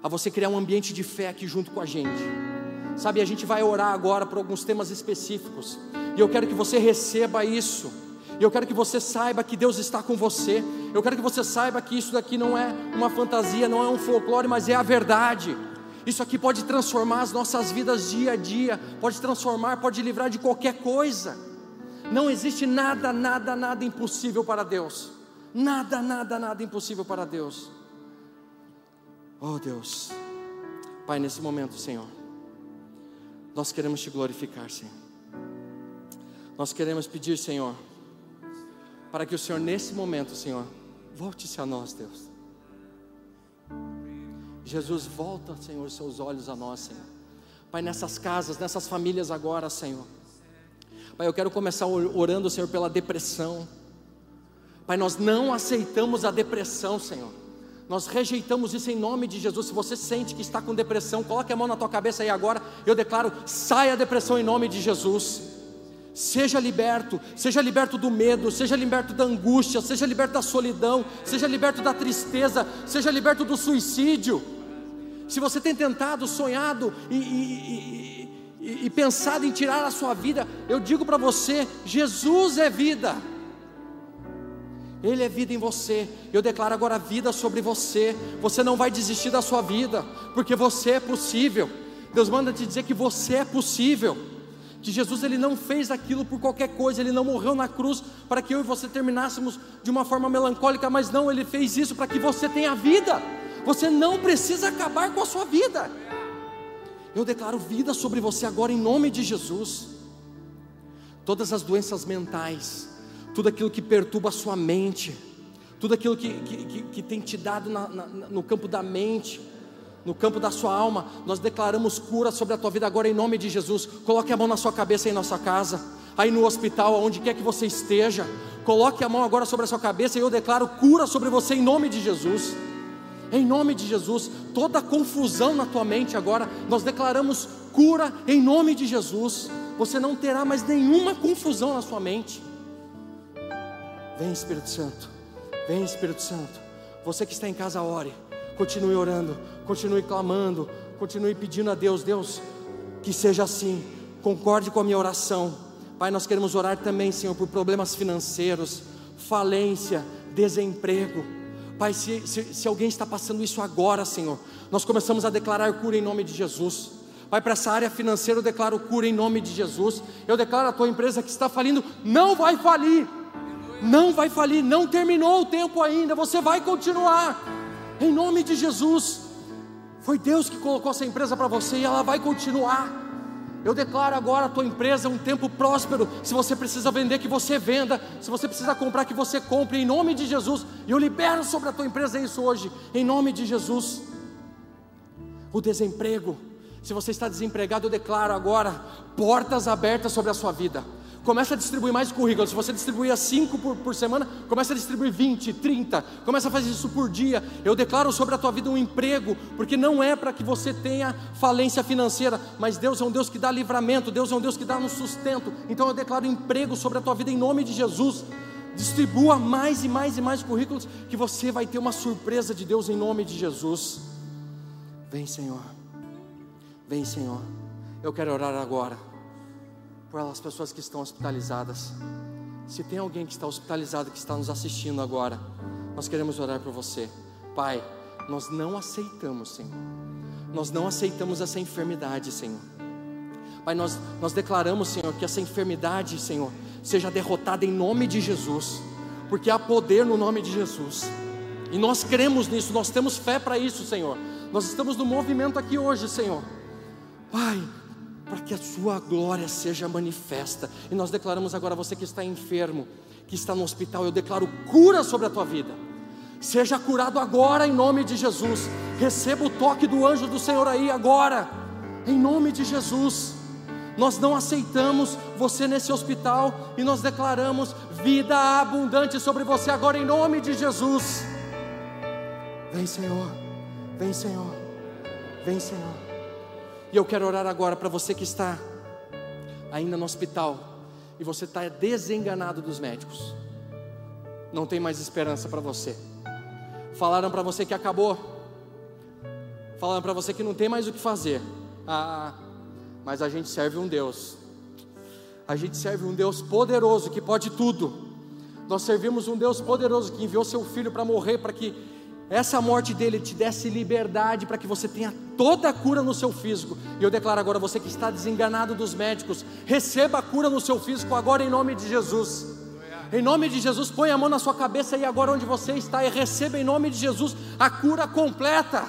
a você criar um ambiente de fé aqui junto com a gente. Sabe, a gente vai orar agora por alguns temas específicos, e eu quero que você receba isso. E eu quero que você saiba que Deus está com você. Eu quero que você saiba que isso daqui não é uma fantasia, não é um folclore, mas é a verdade. Isso aqui pode transformar as nossas vidas dia a dia, pode transformar, pode livrar de qualquer coisa. Não existe nada, nada, nada impossível para Deus. Nada, nada, nada impossível para Deus. Oh Deus, Pai, nesse momento, Senhor, nós queremos te glorificar, Senhor. Nós queremos pedir, Senhor, para que o Senhor, nesse momento, Senhor, volte-se a nós, Deus. Jesus, volta, Senhor, seus olhos a nós, Senhor. Pai, nessas casas, nessas famílias agora, Senhor. Pai, eu quero começar orando, Senhor, pela depressão. Pai, nós não aceitamos a depressão, Senhor. Nós rejeitamos isso em nome de Jesus. Se você sente que está com depressão, coloque a mão na tua cabeça aí agora. Eu declaro: saia a depressão em nome de Jesus. Seja liberto, seja liberto do medo, seja liberto da angústia, seja liberto da solidão, seja liberto da tristeza, seja liberto do suicídio. Se você tem tentado, sonhado e, e, e, e pensado em tirar a sua vida, eu digo para você: Jesus é vida. Ele é vida em você. Eu declaro agora vida sobre você. Você não vai desistir da sua vida, porque você é possível. Deus manda te dizer que você é possível. Que Jesus ele não fez aquilo por qualquer coisa, ele não morreu na cruz para que eu e você terminássemos de uma forma melancólica, mas não, ele fez isso para que você tenha vida. Você não precisa acabar com a sua vida. Eu declaro vida sobre você agora em nome de Jesus. Todas as doenças mentais, tudo aquilo que perturba a sua mente, tudo aquilo que, que, que, que tem te dado na, na, no campo da mente, no campo da sua alma, nós declaramos cura sobre a tua vida agora em nome de Jesus. Coloque a mão na sua cabeça na sua casa, aí no hospital, aonde quer que você esteja. Coloque a mão agora sobre a sua cabeça e eu declaro cura sobre você em nome de Jesus. Em nome de Jesus, toda confusão na tua mente agora, nós declaramos cura em nome de Jesus. Você não terá mais nenhuma confusão na sua mente. Vem Espírito Santo, vem Espírito Santo. Você que está em casa, ore, continue orando, continue clamando, continue pedindo a Deus, Deus, que seja assim. Concorde com a minha oração. Pai, nós queremos orar também, Senhor, por problemas financeiros, falência, desemprego. Pai, se, se, se, alguém está passando isso agora, Senhor, nós começamos a declarar cura em nome de Jesus. Pai, para essa área financeira eu declaro cura em nome de Jesus. Eu declaro a tua empresa que está falindo, não vai falir não vai falir, não terminou o tempo ainda, você vai continuar, em nome de Jesus. Foi Deus que colocou essa empresa para você e ela vai continuar. Eu declaro agora a tua empresa um tempo próspero. Se você precisa vender, que você venda. Se você precisa comprar, que você compre, em nome de Jesus. E eu libero sobre a tua empresa isso hoje, em nome de Jesus. O desemprego. Se você está desempregado, eu declaro agora portas abertas sobre a sua vida Começa a distribuir mais currículos. Se você distribuía 5 por, por semana, começa a distribuir 20, 30. Começa a fazer isso por dia. Eu declaro sobre a tua vida um emprego, porque não é para que você tenha falência financeira, mas Deus é um Deus que dá livramento, Deus é um Deus que dá um sustento. Então eu declaro emprego sobre a tua vida em nome de Jesus. Distribua mais e mais e mais currículos, que você vai ter uma surpresa de Deus em nome de Jesus. Vem, Senhor. Vem, Senhor. Eu quero orar agora por aquelas pessoas que estão hospitalizadas. Se tem alguém que está hospitalizado, que está nos assistindo agora, nós queremos orar por você. Pai, nós não aceitamos, Senhor. Nós não aceitamos essa enfermidade, Senhor. Pai, nós, nós declaramos, Senhor, que essa enfermidade, Senhor, seja derrotada em nome de Jesus, porque há poder no nome de Jesus. E nós cremos nisso, nós temos fé para isso, Senhor. Nós estamos no movimento aqui hoje, Senhor. Pai, para que a Sua glória seja manifesta. E nós declaramos agora, você que está enfermo, que está no hospital, eu declaro cura sobre a tua vida. Seja curado agora em nome de Jesus. Receba o toque do anjo do Senhor aí agora, em nome de Jesus. Nós não aceitamos você nesse hospital e nós declaramos vida abundante sobre você agora em nome de Jesus. Vem, Senhor. Vem, Senhor. Vem, Senhor. E eu quero orar agora para você que está ainda no hospital e você está desenganado dos médicos. Não tem mais esperança para você. Falaram para você que acabou. Falaram para você que não tem mais o que fazer. Ah, mas a gente serve um Deus. A gente serve um Deus poderoso que pode tudo. Nós servimos um Deus poderoso que enviou seu filho para morrer para que essa morte dele te desse liberdade para que você tenha toda a cura no seu físico. E eu declaro agora você que está desenganado dos médicos, receba a cura no seu físico agora em nome de Jesus. Em nome de Jesus, põe a mão na sua cabeça aí agora onde você está e receba em nome de Jesus a cura completa.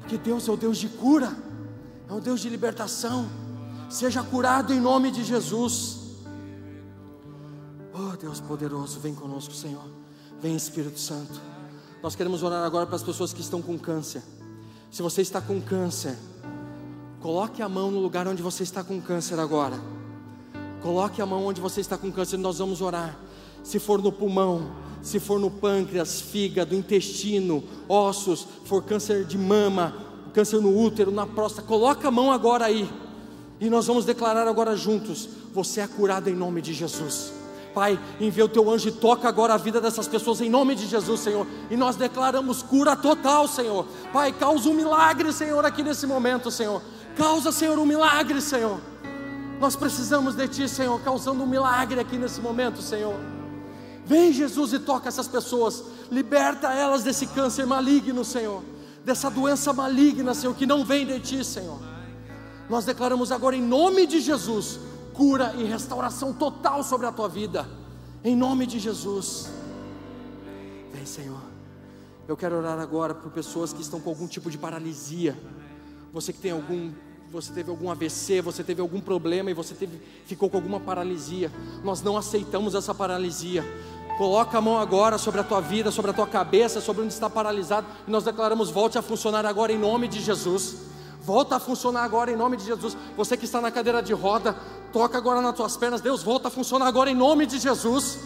Porque Deus é o Deus de cura, é o Deus de libertação. Seja curado em nome de Jesus. Oh Deus poderoso, vem conosco, Senhor. Vem Espírito Santo. Nós queremos orar agora para as pessoas que estão com câncer. Se você está com câncer, coloque a mão no lugar onde você está com câncer agora. Coloque a mão onde você está com câncer, nós vamos orar. Se for no pulmão, se for no pâncreas, fígado, intestino, ossos, for câncer de mama, câncer no útero, na próstata, coloque a mão agora aí. E nós vamos declarar agora juntos: você é curado em nome de Jesus. Pai, envia o teu anjo e toca agora a vida dessas pessoas em nome de Jesus, Senhor. E nós declaramos cura total, Senhor. Pai, causa um milagre, Senhor, aqui nesse momento, Senhor. Causa, Senhor, um milagre, Senhor. Nós precisamos de Ti, Senhor, causando um milagre aqui nesse momento, Senhor. Vem, Jesus, e toca essas pessoas, liberta elas desse câncer maligno, Senhor, dessa doença maligna, Senhor, que não vem de Ti, Senhor. Nós declaramos agora em nome de Jesus cura e restauração total sobre a tua vida, em nome de Jesus. Vem, Senhor. Eu quero orar agora por pessoas que estão com algum tipo de paralisia. Você que tem algum você teve algum AVC, você teve algum problema e você teve, ficou com alguma paralisia. Nós não aceitamos essa paralisia. Coloca a mão agora sobre a tua vida, sobre a tua cabeça, sobre onde está paralisado, e nós declaramos: volte a funcionar agora em nome de Jesus. Volta a funcionar agora em nome de Jesus. Você que está na cadeira de roda, toca agora nas tuas pernas. Deus, volta a funcionar agora em nome de Jesus.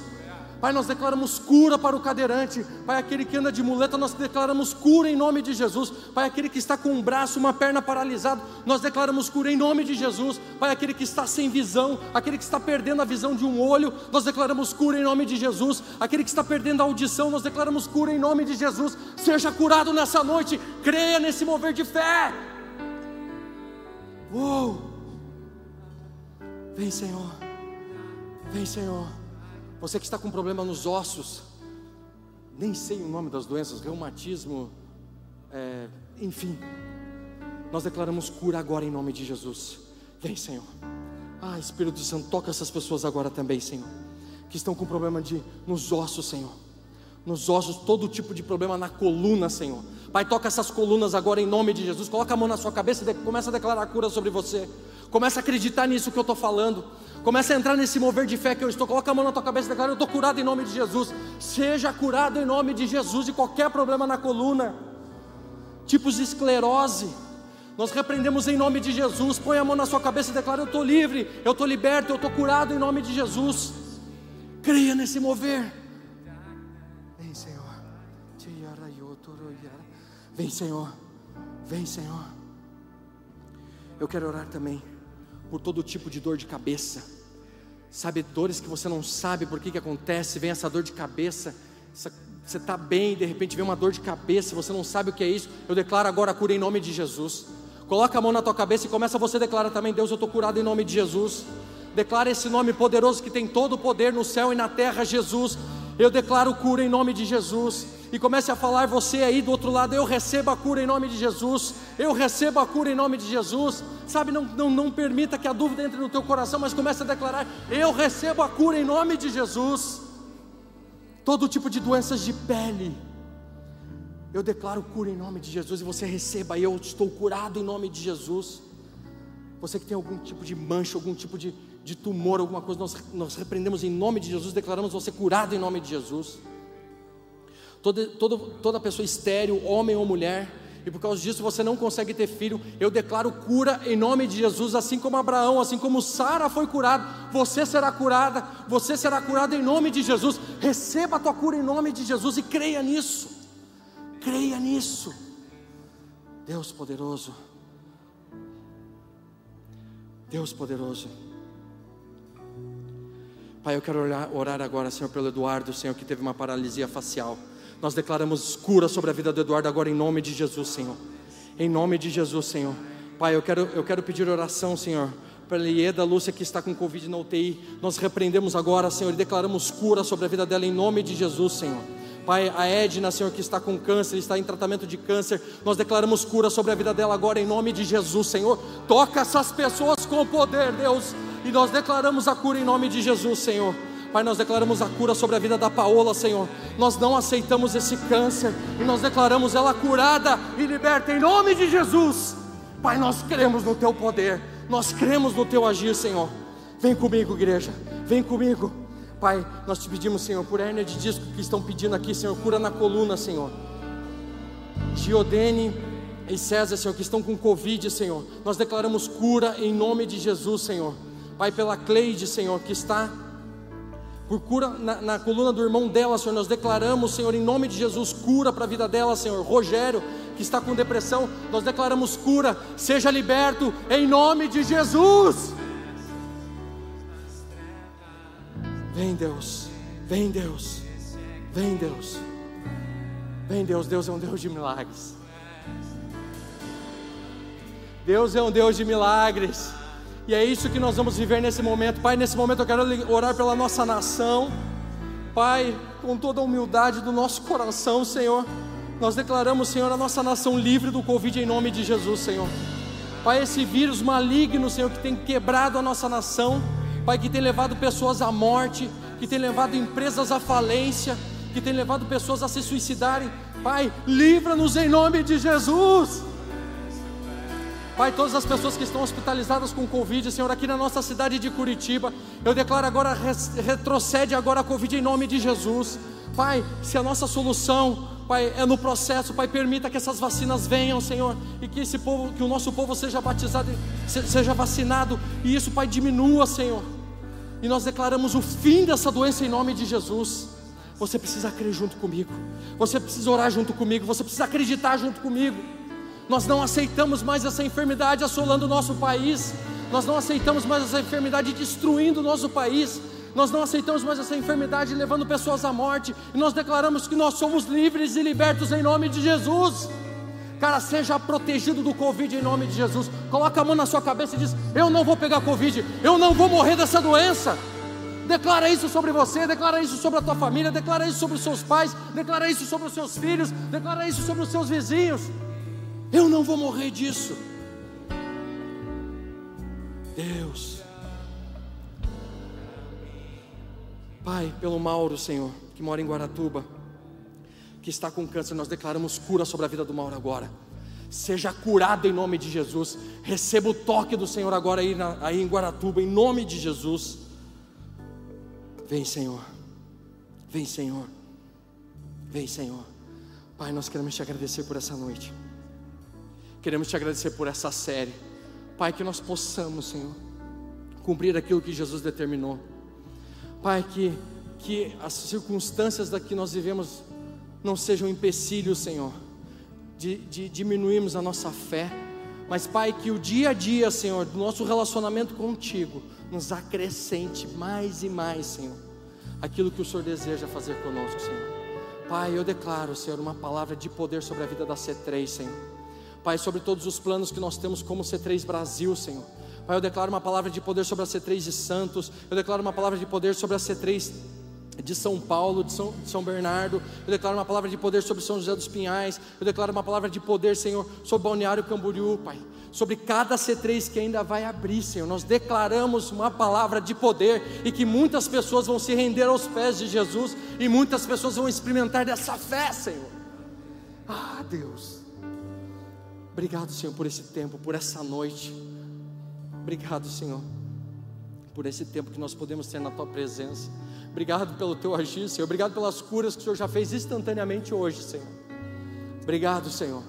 Pai, nós declaramos cura para o cadeirante. Pai, aquele que anda de muleta, nós declaramos cura em nome de Jesus. Pai, aquele que está com um braço, uma perna paralisado, nós declaramos cura em nome de Jesus. Pai, aquele que está sem visão, aquele que está perdendo a visão de um olho, nós declaramos cura em nome de Jesus. Aquele que está perdendo a audição, nós declaramos cura em nome de Jesus. Seja curado nessa noite, creia nesse mover de fé. Uou! Vem, Senhor. Vem, Senhor. Você que está com problema nos ossos, nem sei o nome das doenças, reumatismo, é, enfim. Nós declaramos cura agora em nome de Jesus. Vem, Senhor. Ah, Espírito Santo, toca essas pessoas agora também, Senhor. Que estão com problema de nos ossos, Senhor. Nos ossos, todo tipo de problema na coluna, Senhor. Pai, toca essas colunas agora em nome de Jesus. Coloca a mão na sua cabeça e começa a declarar cura sobre você. Começa a acreditar nisso que eu estou falando. Começa a entrar nesse mover de fé que eu estou. Coloca a mão na tua cabeça e declara: Eu estou curado em nome de Jesus. Seja curado em nome de Jesus de qualquer problema na coluna, tipos de esclerose. Nós repreendemos em nome de Jesus. Põe a mão na sua cabeça e declara: Eu estou livre, eu estou liberto, eu estou curado em nome de Jesus. Creia nesse mover. Vem, Senhor. Vem, Senhor. Vem, Senhor. Eu quero orar também por todo tipo de dor de cabeça sabe, dores que você não sabe por que, que acontece, vem essa dor de cabeça, essa, você está bem, de repente vem uma dor de cabeça, você não sabe o que é isso, eu declaro agora a cura em nome de Jesus. Coloca a mão na tua cabeça e começa você a declarar também, Deus, eu estou curado em nome de Jesus. Declara esse nome poderoso que tem todo o poder no céu e na terra, Jesus. Eu declaro cura em nome de Jesus. E comece a falar você aí do outro lado, eu recebo a cura em nome de Jesus. Eu recebo a cura em nome de Jesus. Sabe, não, não, não permita que a dúvida entre no teu coração, mas comece a declarar: eu recebo a cura em nome de Jesus. Todo tipo de doenças de pele. Eu declaro cura em nome de Jesus e você receba, eu estou curado em nome de Jesus. Você que tem algum tipo de mancha, algum tipo de, de tumor, alguma coisa, nós, nós repreendemos em nome de Jesus, declaramos você curado em nome de Jesus. Toda, toda, toda pessoa estéril, homem ou mulher, e por causa disso você não consegue ter filho, eu declaro cura em nome de Jesus, assim como Abraão, assim como Sara foi curado, você será curada, você será curada em nome de Jesus. Receba a tua cura em nome de Jesus e creia nisso. Creia nisso. Deus poderoso. Deus poderoso. Pai, eu quero orar, agora, Senhor, pelo Eduardo, Senhor, que teve uma paralisia facial. Nós declaramos cura sobre a vida do Eduardo agora em nome de Jesus, Senhor. Em nome de Jesus, Senhor. Pai, eu quero, eu quero pedir oração, Senhor, para a Lieda Lúcia que está com Covid na UTI. Nós repreendemos agora, Senhor, e declaramos cura sobre a vida dela em nome de Jesus, Senhor. Pai, a Edna, Senhor, que está com câncer, está em tratamento de câncer, nós declaramos cura sobre a vida dela agora em nome de Jesus, Senhor. Toca essas pessoas com poder, Deus e nós declaramos a cura em nome de Jesus, Senhor. Pai, nós declaramos a cura sobre a vida da Paola, Senhor. Nós não aceitamos esse câncer e nós declaramos ela curada e liberta em nome de Jesus. Pai, nós cremos no teu poder, nós cremos no teu agir, Senhor. Vem comigo, igreja, vem comigo. Pai, nós te pedimos, Senhor, por hérnia de disco que estão pedindo aqui, Senhor, cura na coluna, Senhor. Giodene e César, Senhor, que estão com Covid, Senhor. Nós declaramos cura em nome de Jesus, Senhor. Pai, pela Cleide, Senhor, que está por cura na, na, coluna do irmão dela, Senhor. Nós declaramos, Senhor, em nome de Jesus, cura para a vida dela, Senhor. Rogério, que está com depressão, nós declaramos cura, seja liberto em nome de Jesus. Vem, Deus, vem, Deus, vem, Deus, vem, Deus. Deus é um Deus de milagres. Deus é um Deus de milagres. E é isso que nós vamos viver nesse momento. Pai, nesse momento eu quero orar pela nossa nação. Pai, com toda a humildade do nosso coração, Senhor, nós declaramos, Senhor, a nossa nação livre do Covid em nome de Jesus, Senhor. Pai, esse vírus maligno, Senhor, que tem quebrado a nossa nação, Pai, que tem levado pessoas à morte, que tem levado empresas à falência, que tem levado pessoas a se suicidarem. Pai, livra-nos em nome de Jesus. Pai, todas as pessoas que estão hospitalizadas com Covid, Senhor, aqui na nossa cidade de Curitiba, eu declaro agora, retrocede agora a Covid em nome de Jesus. Pai, se a nossa solução, Pai, é no processo, Pai, permita que essas vacinas venham, Senhor, e que esse povo, que o nosso povo seja batizado, seja vacinado, e isso, Pai, diminua, Senhor. E nós declaramos o fim dessa doença em nome de Jesus. Você precisa crer junto comigo, você precisa orar junto comigo, você precisa acreditar junto comigo. Nós não aceitamos mais essa enfermidade assolando o nosso país. Nós não aceitamos mais essa enfermidade destruindo o nosso país. Nós não aceitamos mais essa enfermidade levando pessoas à morte. E nós declaramos que nós somos livres e libertos em nome de Jesus. Cara, seja protegido do Covid em nome de Jesus. Coloca a mão na sua cabeça e diz: Eu não vou pegar Covid, eu não vou morrer dessa doença. Declara isso sobre você, declara isso sobre a tua família, declara isso sobre os seus pais, declara isso sobre os seus filhos, declara isso sobre os seus vizinhos. Eu não vou morrer disso. Deus. Pai, pelo Mauro, Senhor, que mora em Guaratuba, que está com câncer, nós declaramos cura sobre a vida do Mauro agora. Seja curado em nome de Jesus. Receba o toque do Senhor agora aí, na, aí em Guaratuba, em nome de Jesus. Vem, Senhor. Vem, Senhor. Vem, Senhor. Pai, nós queremos te agradecer por essa noite. Queremos te agradecer por essa série. Pai, que nós possamos, Senhor, cumprir aquilo que Jesus determinou. Pai, que, que as circunstâncias da que nós vivemos não sejam empecilhos, Senhor, de, de diminuirmos a nossa fé. Mas, Pai, que o dia a dia, Senhor, do nosso relacionamento contigo, nos acrescente mais e mais, Senhor, aquilo que o Senhor deseja fazer conosco, Senhor. Pai, eu declaro, Senhor, uma palavra de poder sobre a vida da C3, Senhor. Pai, sobre todos os planos que nós temos como C3 Brasil, Senhor. Pai, eu declaro uma palavra de poder sobre a C3 de Santos. Eu declaro uma palavra de poder sobre a C3 de São Paulo, de São, de São, Bernardo. Eu declaro uma palavra de poder sobre São José dos Pinhais. Eu declaro uma palavra de poder, Senhor, sobre Balneário Camboriú, Pai. Sobre cada C3 que ainda vai abrir, Senhor. Nós declaramos uma palavra de poder e que muitas pessoas vão se render aos pés de Jesus e muitas pessoas vão experimentar dessa fé, Senhor. Ah, Deus. Obrigado, Senhor, por esse tempo, por essa noite. Obrigado, Senhor, por esse tempo que nós podemos ter na Tua presença. Obrigado pelo teu agir, Senhor. Obrigado pelas curas que o Senhor já fez instantaneamente hoje, Senhor. Obrigado, Senhor,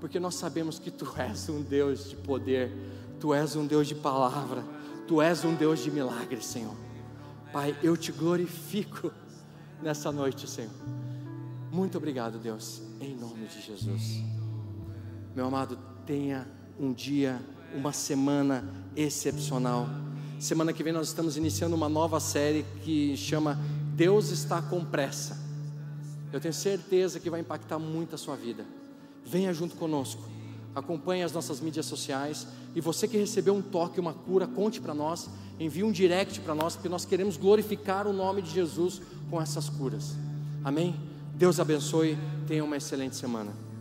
porque nós sabemos que Tu és um Deus de poder, Tu és um Deus de palavra, Tu és um Deus de milagres, Senhor. Pai, eu te glorifico nessa noite, Senhor. Muito obrigado, Deus, em nome de Jesus. Meu amado, tenha um dia, uma semana excepcional. Semana que vem nós estamos iniciando uma nova série que chama Deus está com pressa. Eu tenho certeza que vai impactar muito a sua vida. Venha junto conosco. Acompanhe as nossas mídias sociais e você que recebeu um toque, uma cura, conte para nós, envie um direct para nós, porque nós queremos glorificar o nome de Jesus com essas curas. Amém? Deus abençoe. Tenha uma excelente semana.